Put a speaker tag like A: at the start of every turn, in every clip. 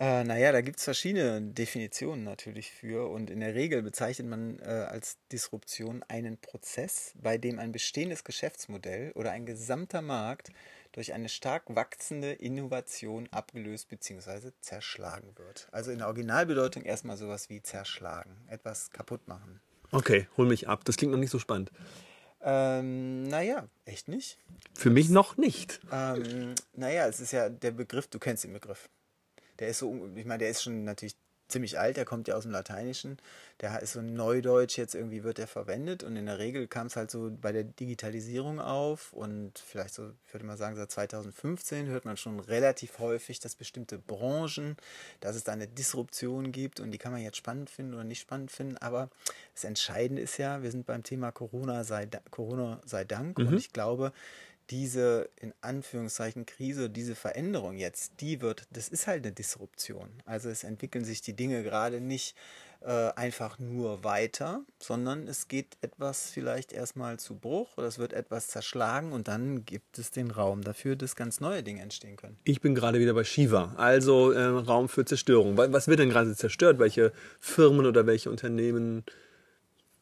A: Äh, naja, da gibt es verschiedene Definitionen natürlich für und in der Regel bezeichnet man äh, als Disruption einen Prozess, bei dem ein bestehendes Geschäftsmodell oder ein gesamter Markt durch eine stark wachsende Innovation abgelöst bzw. zerschlagen wird. Also in der Originalbedeutung erstmal sowas wie zerschlagen, etwas kaputt machen.
B: Okay, hol mich ab. Das klingt noch nicht so spannend.
A: Ähm, naja, echt nicht?
B: Für mich noch nicht.
A: Ähm, naja, es ist ja der Begriff, du kennst den Begriff. Der ist so, ich meine, der ist schon natürlich ziemlich alt, der kommt ja aus dem Lateinischen. Der ist so Neudeutsch jetzt irgendwie wird er verwendet und in der Regel kam es halt so bei der Digitalisierung auf und vielleicht so, ich würde mal sagen, seit 2015 hört man schon relativ häufig, dass bestimmte Branchen, dass es da eine Disruption gibt und die kann man jetzt spannend finden oder nicht spannend finden, aber das Entscheidende ist ja, wir sind beim Thema Corona sei, Corona sei Dank mhm. und ich glaube, diese in Anführungszeichen Krise, diese Veränderung jetzt, die wird, das ist halt eine Disruption. Also es entwickeln sich die Dinge gerade nicht äh, einfach nur weiter, sondern es geht etwas vielleicht erstmal zu Bruch oder es wird etwas zerschlagen und dann gibt es den Raum dafür, dass ganz neue Dinge entstehen können.
B: Ich bin gerade wieder bei Shiva, also äh, Raum für Zerstörung. Was wird denn gerade zerstört? Welche Firmen oder welche Unternehmen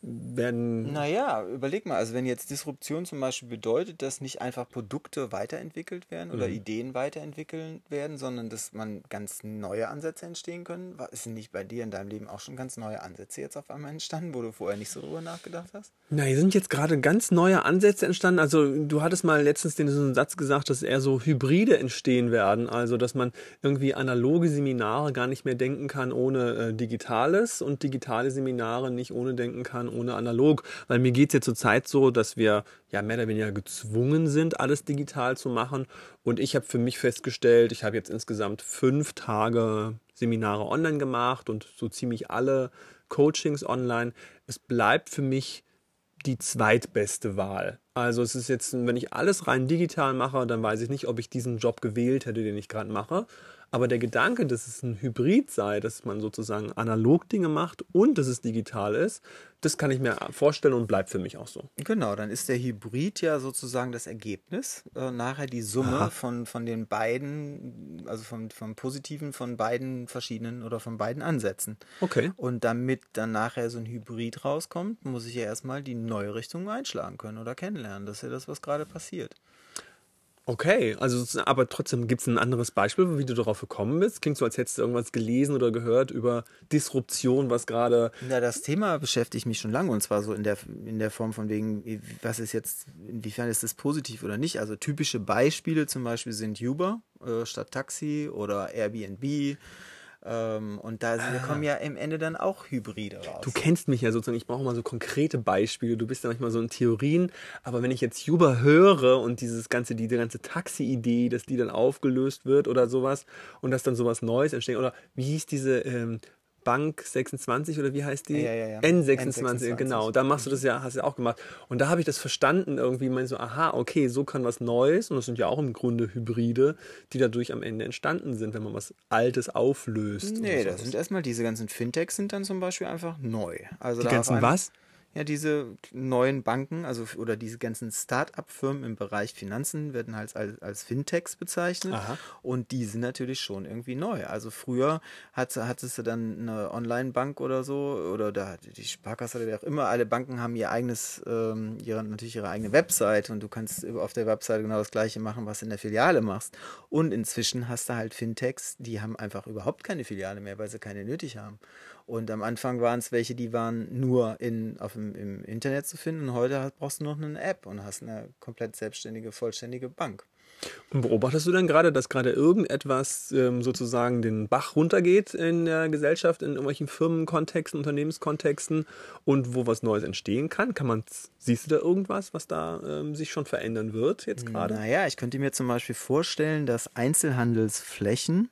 B: werden.
A: Naja, überleg mal, also wenn jetzt Disruption zum Beispiel bedeutet, dass nicht einfach Produkte weiterentwickelt werden oder mhm. Ideen weiterentwickelt werden, sondern dass man ganz neue Ansätze entstehen können, ist nicht bei dir in deinem Leben auch schon ganz neue Ansätze jetzt auf einmal entstanden, wo du vorher nicht so drüber nachgedacht hast?
B: Na, hier sind jetzt gerade ganz neue Ansätze entstanden. Also du hattest mal letztens den Satz gesagt, dass eher so Hybride entstehen werden, also dass man irgendwie analoge Seminare gar nicht mehr denken kann ohne äh, Digitales und digitale Seminare nicht ohne denken kann ohne analog. Weil mir geht es ja zurzeit so, dass wir ja mehr oder weniger gezwungen sind, alles digital zu machen. Und ich habe für mich festgestellt, ich habe jetzt insgesamt fünf Tage Seminare online gemacht und so ziemlich alle Coachings online. Es bleibt für mich die zweitbeste Wahl. Also es ist jetzt, wenn ich alles rein digital mache, dann weiß ich nicht, ob ich diesen Job gewählt hätte, den ich gerade mache. Aber der Gedanke, dass es ein Hybrid sei, dass man sozusagen analog Dinge macht und dass es digital ist, das kann ich mir vorstellen und bleibt für mich auch so.
A: Genau, dann ist der Hybrid ja sozusagen das Ergebnis. Äh, nachher die Summe von, von den beiden, also vom, vom Positiven von beiden verschiedenen oder von beiden Ansätzen.
B: Okay.
A: Und damit dann nachher so ein Hybrid rauskommt, muss ich ja erstmal die neue Richtung einschlagen können oder kennenlernen. Das ist ja das, was gerade passiert.
B: Okay, also aber trotzdem gibt es ein anderes Beispiel, wie du darauf gekommen bist. Klingt so, als hättest du irgendwas gelesen oder gehört über Disruption, was gerade.
A: Ja, das Thema beschäftigt mich schon lange und zwar so in der, in der Form von wegen, was ist jetzt, inwiefern ist das positiv oder nicht. Also typische Beispiele zum Beispiel sind Uber äh, statt Taxi oder Airbnb und da ah. kommen ja im Ende dann auch Hybride raus.
B: Du kennst mich ja sozusagen, ich brauche mal so konkrete Beispiele. Du bist ja manchmal so in Theorien, aber wenn ich jetzt Uber höre und dieses ganze, die, die ganze Taxi-Idee, dass die dann aufgelöst wird oder sowas und dass dann sowas Neues entsteht, oder wie hieß diese ähm, Bank 26 oder wie heißt die?
A: Ja, ja, ja.
B: N26, N26, genau. Da machst du das ja, hast du ja auch gemacht. Und da habe ich das verstanden irgendwie, meine so, aha, okay, so kann was Neues und das sind ja auch im Grunde Hybride, die dadurch am Ende entstanden sind, wenn man was Altes auflöst.
A: Nee, das sind erstmal diese ganzen Fintechs sind dann zum Beispiel einfach neu.
B: Also die ganzen was?
A: Ja, diese neuen Banken, also oder diese ganzen Start-up-Firmen im Bereich Finanzen werden halt als, als Fintechs bezeichnet. Aha. Und die sind natürlich schon irgendwie neu. Also früher hat, hattest du dann eine Online-Bank oder so, oder da die Sparkasse oder wie auch immer, alle Banken haben ihr eigenes, ähm, ihre, natürlich ihre eigene Website und du kannst auf der Website genau das gleiche machen, was in der Filiale machst. Und inzwischen hast du halt Fintechs, die haben einfach überhaupt keine Filiale mehr, weil sie keine nötig haben. Und am Anfang waren es welche, die waren nur in, auf dem, im Internet zu finden. Und heute brauchst du noch eine App und hast eine komplett selbstständige, vollständige Bank.
B: Und beobachtest du dann gerade, dass gerade irgendetwas ähm, sozusagen den Bach runtergeht in der Gesellschaft, in irgendwelchen Firmenkontexten, Unternehmenskontexten und wo was Neues entstehen kann? Kann man, siehst du da irgendwas, was da ähm, sich schon verändern wird jetzt gerade?
A: Naja, ich könnte mir zum Beispiel vorstellen, dass Einzelhandelsflächen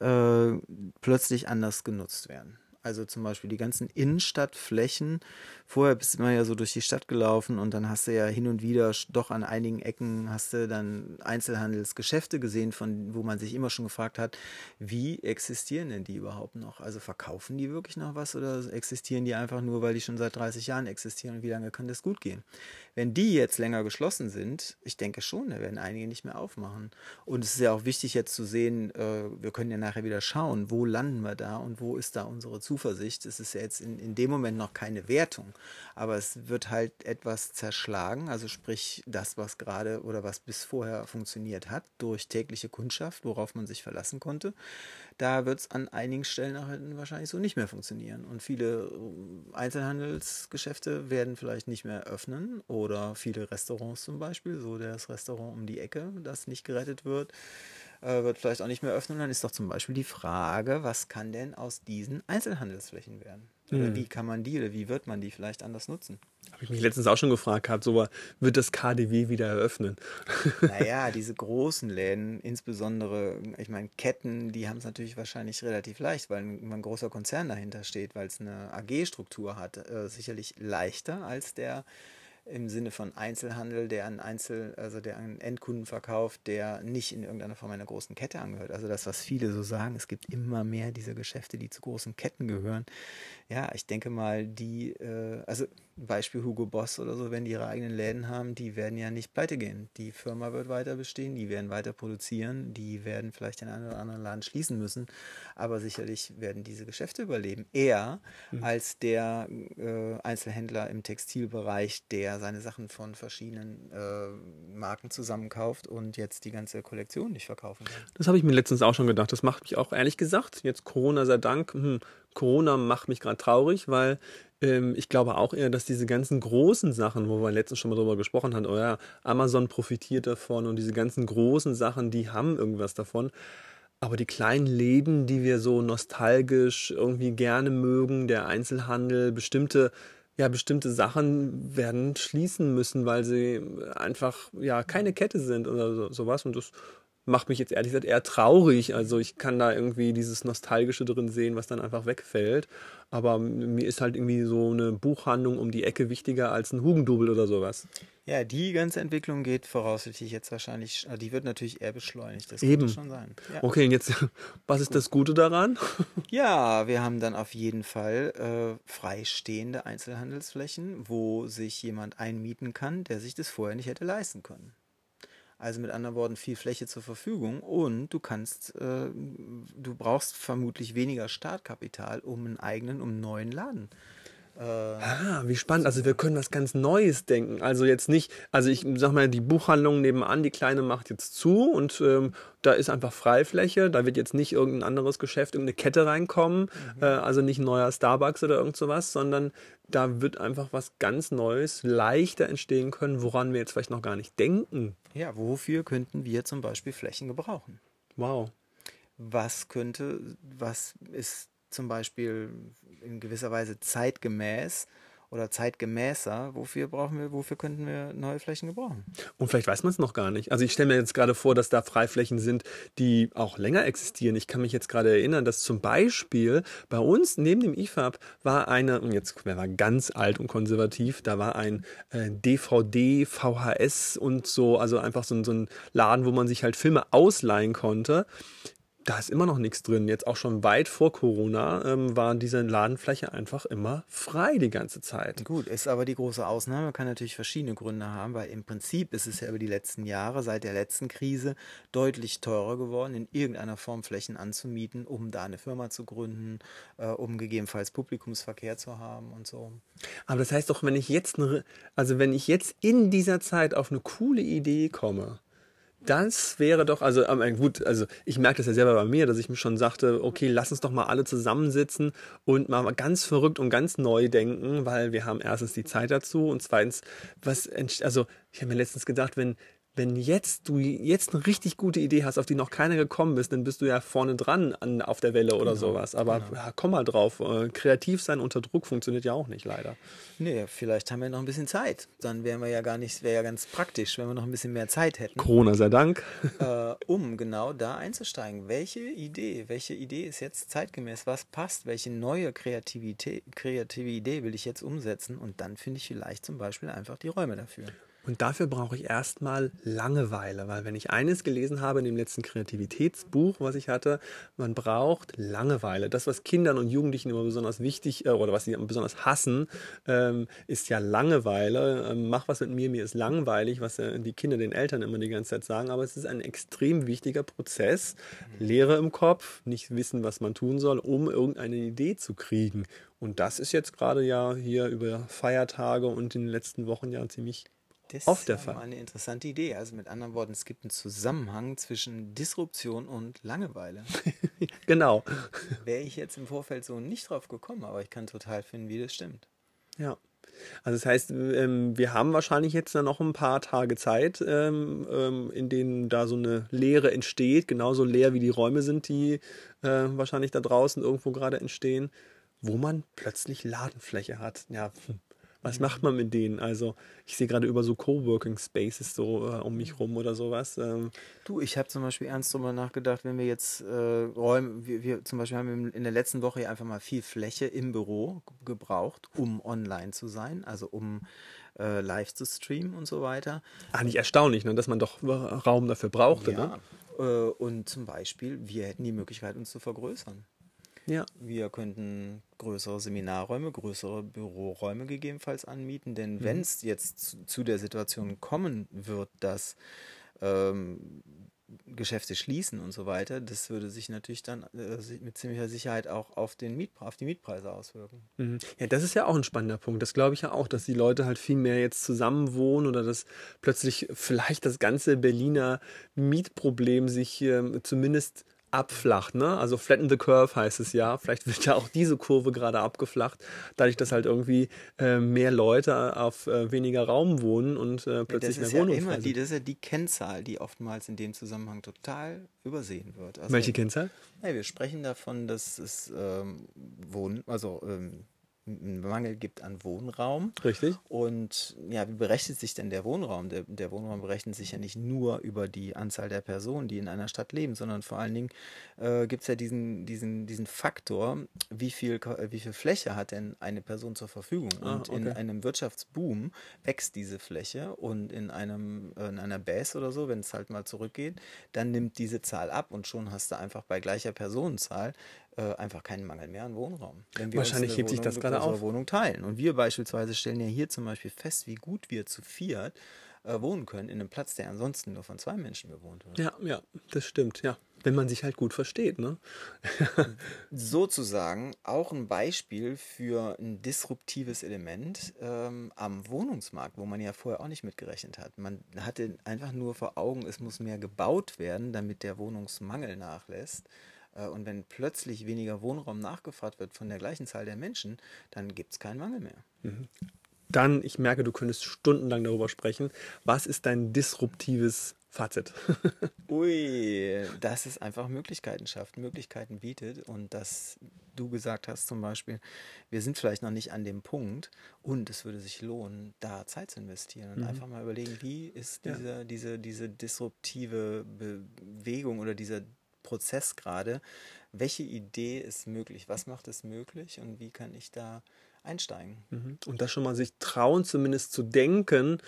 A: äh, plötzlich anders genutzt werden. Also zum Beispiel die ganzen Innenstadtflächen. Vorher bist du immer ja so durch die Stadt gelaufen und dann hast du ja hin und wieder doch an einigen Ecken hast du dann Einzelhandelsgeschäfte gesehen, von wo man sich immer schon gefragt hat, wie existieren denn die überhaupt noch? Also verkaufen die wirklich noch was oder existieren die einfach nur, weil die schon seit 30 Jahren existieren und wie lange kann das gut gehen? Wenn die jetzt länger geschlossen sind, ich denke schon, da werden einige nicht mehr aufmachen. Und es ist ja auch wichtig jetzt zu sehen, äh, wir können ja nachher wieder schauen, wo landen wir da und wo ist da unsere Zuversicht. Es ist ja jetzt in, in dem Moment noch keine Wertung, aber es wird halt etwas zerschlagen, also sprich das, was gerade oder was bis vorher funktioniert hat, durch tägliche Kundschaft, worauf man sich verlassen konnte. Da wird es an einigen Stellen nachher wahrscheinlich so nicht mehr funktionieren. Und viele äh, Einzelhandelsgeschäfte werden vielleicht nicht mehr öffnen oder viele Restaurants zum Beispiel, so das Restaurant um die Ecke, das nicht gerettet wird äh, wird vielleicht auch nicht mehr öffnen. Dann ist doch zum Beispiel die Frage, was kann denn aus diesen Einzelhandelsflächen werden? Oder hm. wie kann man die oder wie wird man die vielleicht anders nutzen?
B: Habe ich mich letztens auch schon gefragt gehabt, so wird das KDW wieder eröffnen?
A: Naja, diese großen Läden, insbesondere, ich meine, Ketten, die haben es natürlich wahrscheinlich relativ leicht, weil ein, ein großer Konzern dahinter steht, weil es eine AG-Struktur hat. Äh, sicherlich leichter als der im Sinne von Einzelhandel, der an Einzel, also der an Endkunden verkauft, der nicht in irgendeiner Form einer großen Kette angehört. Also das, was viele so sagen, es gibt immer mehr dieser Geschäfte, die zu großen Ketten gehören. Ja, ich denke mal, die, äh, also Beispiel Hugo Boss oder so, wenn die ihre eigenen Läden haben, die werden ja nicht pleite gehen. Die Firma wird weiter bestehen, die werden weiter produzieren, die werden vielleicht den einen oder anderen Laden schließen müssen, aber sicherlich werden diese Geschäfte überleben. Eher mhm. als der äh, Einzelhändler im Textilbereich, der seine Sachen von verschiedenen äh, Marken zusammenkauft und jetzt die ganze Kollektion nicht verkaufen kann.
B: Das habe ich mir letztens auch schon gedacht. Das macht mich auch ehrlich gesagt, jetzt Corona sei Dank, hm, Corona macht mich gerade traurig, weil ähm, ich glaube auch eher, dass diese ganzen großen Sachen, wo wir letztens schon mal drüber gesprochen haben, oh Amazon profitiert davon und diese ganzen großen Sachen, die haben irgendwas davon. Aber die kleinen Läden, die wir so nostalgisch irgendwie gerne mögen, der Einzelhandel, bestimmte ja, bestimmte Sachen werden schließen müssen, weil sie einfach ja keine Kette sind oder so, sowas. Und das macht mich jetzt ehrlich gesagt eher traurig. Also ich kann da irgendwie dieses Nostalgische drin sehen, was dann einfach wegfällt. Aber mir ist halt irgendwie so eine Buchhandlung um die Ecke wichtiger als ein Hugendubel oder sowas.
A: Ja, die ganze Entwicklung geht voraussichtlich jetzt wahrscheinlich, äh, die wird natürlich eher beschleunigt.
B: Das Eben. schon sein. Ja. Okay, und jetzt, was ist das Gute daran?
A: Ja, wir haben dann auf jeden Fall äh, freistehende Einzelhandelsflächen, wo sich jemand einmieten kann, der sich das vorher nicht hätte leisten können. Also mit anderen Worten viel Fläche zur Verfügung und du kannst, äh, du brauchst vermutlich weniger Startkapital, um einen eigenen, um einen neuen Laden
B: äh, ah, wie spannend. Also wir können was ganz Neues denken. Also jetzt nicht, also ich sag mal, die Buchhandlung nebenan, die kleine macht jetzt zu und ähm, da ist einfach Freifläche. Da wird jetzt nicht irgendein anderes Geschäft, irgendeine Kette reinkommen. Mhm. Äh, also nicht ein neuer Starbucks oder irgend sowas, sondern da wird einfach was ganz Neues leichter entstehen können, woran wir jetzt vielleicht noch gar nicht denken.
A: Ja, wofür könnten wir zum Beispiel Flächen gebrauchen?
B: Wow.
A: Was könnte, was ist zum Beispiel in gewisser Weise zeitgemäß oder zeitgemäßer, wofür brauchen wir, wofür könnten wir neue Flächen gebrauchen?
B: Und vielleicht weiß man es noch gar nicht. Also ich stelle mir jetzt gerade vor, dass da Freiflächen sind, die auch länger existieren. Ich kann mich jetzt gerade erinnern, dass zum Beispiel bei uns neben dem IFAB war eine, und jetzt wer war ganz alt und konservativ, da war ein äh, DVD, VHS und so, also einfach so, so ein Laden, wo man sich halt Filme ausleihen konnte da ist immer noch nichts drin. Jetzt auch schon weit vor Corona ähm, war diese Ladenfläche einfach immer frei die ganze Zeit.
A: Gut, ist aber die große Ausnahme, kann natürlich verschiedene Gründe haben, weil im Prinzip ist es ja über die letzten Jahre, seit der letzten Krise, deutlich teurer geworden, in irgendeiner Form Flächen anzumieten, um da eine Firma zu gründen, äh, um gegebenenfalls Publikumsverkehr zu haben und so.
B: Aber das heißt doch, wenn ich jetzt, also wenn ich jetzt in dieser Zeit auf eine coole Idee komme, das wäre doch, also ähm, gut, also ich merke das ja selber bei mir, dass ich mir schon sagte, okay, lass uns doch mal alle zusammensitzen und mal ganz verrückt und ganz neu denken, weil wir haben erstens die Zeit dazu und zweitens, was, also ich habe mir letztens gedacht, wenn, wenn jetzt du jetzt eine richtig gute Idee hast, auf die noch keiner gekommen ist, dann bist du ja vorne dran an, auf der Welle oder
A: Genau,
B: sowas. Aber
A: genau.
B: ja, komm mal drauf. Äh, kreativ sein unter Druck funktioniert ja auch nicht, leider.
A: Nee, vielleicht haben wir noch ein bisschen Zeit. Dann wären wir ja gar nicht, wäre ja ganz praktisch, wenn wir noch ein bisschen mehr Zeit hätten,
B: Corona sei Dank.
A: äh, um genau da einzusteigen. Welche Idee, welche Idee ist jetzt zeitgemäß? Was passt? Welche neue Kreativität, kreative Idee will ich jetzt umsetzen? Und dann finde ich vielleicht zum Beispiel einfach die Räume dafür.
B: Und dafür brauche ich erstmal Langeweile, weil wenn ich eines gelesen habe in dem letzten Kreativitätsbuch, was ich hatte, man braucht Langeweile. Das, was Kindern und Jugendlichen immer besonders wichtig äh, oder was sie besonders hassen, ähm, ist ja Langeweile. Ähm, mach was mit mir, mir ist langweilig, was äh, die Kinder den Eltern immer die ganze Zeit sagen. Aber es ist ein extrem wichtiger Prozess. Leere im Kopf, nicht wissen, was man tun soll, um irgendeine Idee zu kriegen. Und das ist jetzt gerade ja hier über Feiertage und in den letzten Wochen ja ziemlich
A: Das
B: Oft
A: ist
B: der Fall.
A: mal eine interessante Idee. Also mit anderen Worten, es gibt einen Zusammenhang zwischen Disruption und Langeweile.
B: Genau.
A: Wäre ich jetzt im Vorfeld so nicht drauf gekommen, aber ich kann total finden, wie das stimmt.
B: Ja. Also das heißt, ähm, wir haben wahrscheinlich jetzt dann noch ein paar Tage Zeit, ähm, ähm, in denen da so eine Leere entsteht, genauso leer wie die Räume sind, die äh, wahrscheinlich da draußen irgendwo gerade entstehen, wo man plötzlich Ladenfläche hat. Ja. Was macht man mit denen? Also ich sehe gerade über so Coworking Spaces so äh, um mich rum oder sowas. Ähm,
A: Du, ich habe zum Beispiel ernst darüber nachgedacht, wenn wir jetzt äh, Räume, wir, wir zum Beispiel haben im- in der letzten Woche ja einfach mal viel Fläche im Büro gebraucht, um online zu sein, also um äh, live zu streamen und so weiter.
B: eigentlich erstaunlich, ne, dass man doch Raum dafür brauchte. Ne?
A: Ja. Äh, und zum Beispiel, wir hätten die Möglichkeit, uns zu vergrößern.
B: Ja.
A: Wir könnten größere Seminarräume, größere Büroräume gegebenenfalls anmieten, denn
B: Mhm.
A: wenn es jetzt zu, zu der Situation kommen wird, dass ähm, Geschäfte schließen und so weiter, das würde sich natürlich dann äh, mit ziemlicher Sicherheit auch auf, den Miet, auf die Mietpreise auswirken.
B: Mhm. Ja, das ist ja auch ein spannender Punkt. Das glaube ich ja auch, dass die Leute halt viel mehr jetzt zusammen wohnen oder dass plötzlich vielleicht das ganze Berliner Mietproblem sich ähm, zumindest abflacht. Ne? Also flatten the curve heißt es ja. Vielleicht wird ja auch diese Kurve gerade abgeflacht, dadurch, dass halt irgendwie äh, mehr Leute auf äh, weniger Raum wohnen und äh, plötzlich
A: das ist
B: mehr
A: ja
B: Wohnungen
A: immer
B: frei
A: die, das ist ja die Kennzahl, die oftmals in dem Zusammenhang total übersehen wird. Also
B: Welche Kennzahl?
A: Ja, wir sprechen davon, dass es ähm, Wohn also ähm, einen Mangel gibt an Wohnraum.
B: Richtig.
A: Und ja, wie berechnet sich denn der Wohnraum? Der, der Wohnraum berechnet sich ja nicht nur über die Anzahl der Personen, die in einer Stadt leben, sondern vor allen Dingen äh, gibt es ja diesen, diesen, diesen Faktor, wie viel, äh, wie viel Fläche hat denn eine Person zur Verfügung?
B: Ah,
A: Und in
B: okay.
A: einem Wirtschaftsboom wächst diese Fläche und in, einem, äh, in einer Baisse oder so, wenn es halt mal zurückgeht, dann nimmt diese Zahl ab und schon hast du einfach bei gleicher Personenzahl äh, einfach keinen Mangel mehr an Wohnraum.
B: Wahrscheinlich hebt sich das gerade auf.
A: Wohnung teilen. Und wir beispielsweise stellen ja hier zum Beispiel fest, wie gut wir zu viert äh, wohnen können in einem Platz, der ansonsten nur von zwei Menschen bewohnt wird.
B: Ja, ja, das stimmt, ja. Wenn man sich halt gut versteht, ne?
A: Sozusagen auch ein Beispiel für ein disruptives Element ähm, am Wohnungsmarkt, wo man ja vorher auch nicht mitgerechnet hat. Man hatte einfach nur vor Augen, es muss mehr gebaut werden, damit der Wohnungsmangel nachlässt. Äh, Und wenn plötzlich weniger Wohnraum nachgefragt wird von der gleichen Zahl der Menschen, dann gibt es keinen Mangel mehr.
B: Dann, ich merke, du könntest stundenlang darüber sprechen. Was ist dein disruptives Fazit?
A: Ui, dass es einfach Möglichkeiten schafft, Möglichkeiten bietet und dass du gesagt hast zum Beispiel, wir sind vielleicht noch nicht an dem Punkt und es würde sich lohnen, da Zeit zu investieren und einfach mal überlegen, wie ist
B: Ja.
A: diese, diese, diese disruptive Bewegung oder dieser Prozess gerade, welche Idee ist möglich, was macht es möglich und wie kann ich da einsteigen?
B: Mhm. Und das schon mal sich trauen, zumindest zu denken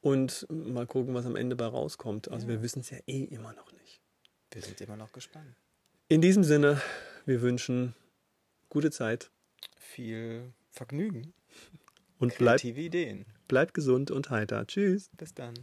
B: und mal gucken, was am Ende bei rauskommt. Also wir wissen es ja eh immer noch nicht.
A: Wir sind immer noch gespannt.
B: In diesem Sinne, wir wünschen gute Zeit
A: Viel Vergnügen,
B: und bleibt,
A: Ideen.
B: bleibt gesund und heiter. Tschüss.
A: Bis dann.